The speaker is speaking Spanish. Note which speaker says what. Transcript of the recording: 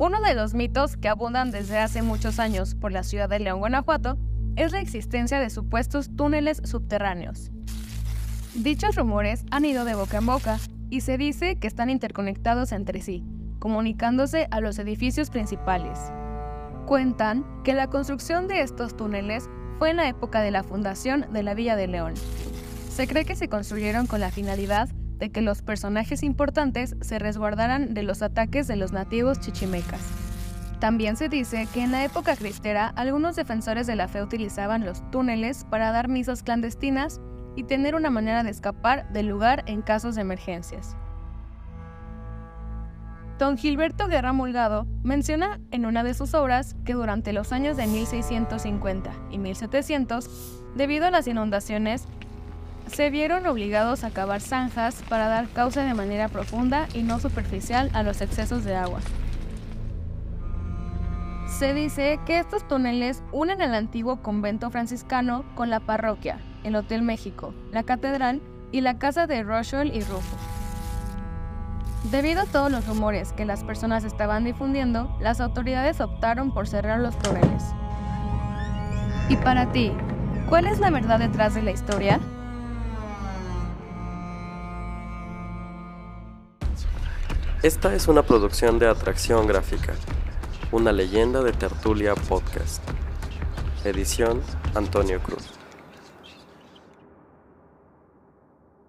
Speaker 1: Uno de los mitos que abundan desde hace muchos años por la ciudad de León, Guanajuato, es la existencia de supuestos túneles subterráneos. Dichos rumores han ido de boca en boca y se dice que están interconectados entre sí, comunicándose a los edificios principales. Cuentan que la construcción de estos túneles fue en la época de la fundación de la Villa de León. Se cree que se construyeron con la finalidad de que los personajes importantes se resguardaran de los ataques de los nativos chichimecas. También se dice que en la época cristera algunos defensores de la fe utilizaban los túneles para dar misas clandestinas y tener una manera de escapar del lugar en casos de emergencias. Don Gilberto Guerra Mulgado menciona en una de sus obras que durante los años de 1650 y 1700, debido a las inundaciones, se vieron obligados a cavar zanjas para dar causa de manera profunda y no superficial a los excesos de agua. Se dice que estos túneles unen el antiguo convento franciscano con la parroquia, el Hotel México, la catedral y la casa de Rochelle y Rufo. Debido a todos los rumores que las personas estaban difundiendo, las autoridades optaron por cerrar los túneles. ¿Y para ti, cuál es la verdad detrás de la historia?
Speaker 2: Esta es una producción de Atracción Gráfica, una leyenda de Tertulia Podcast. Edición Antonio Cruz.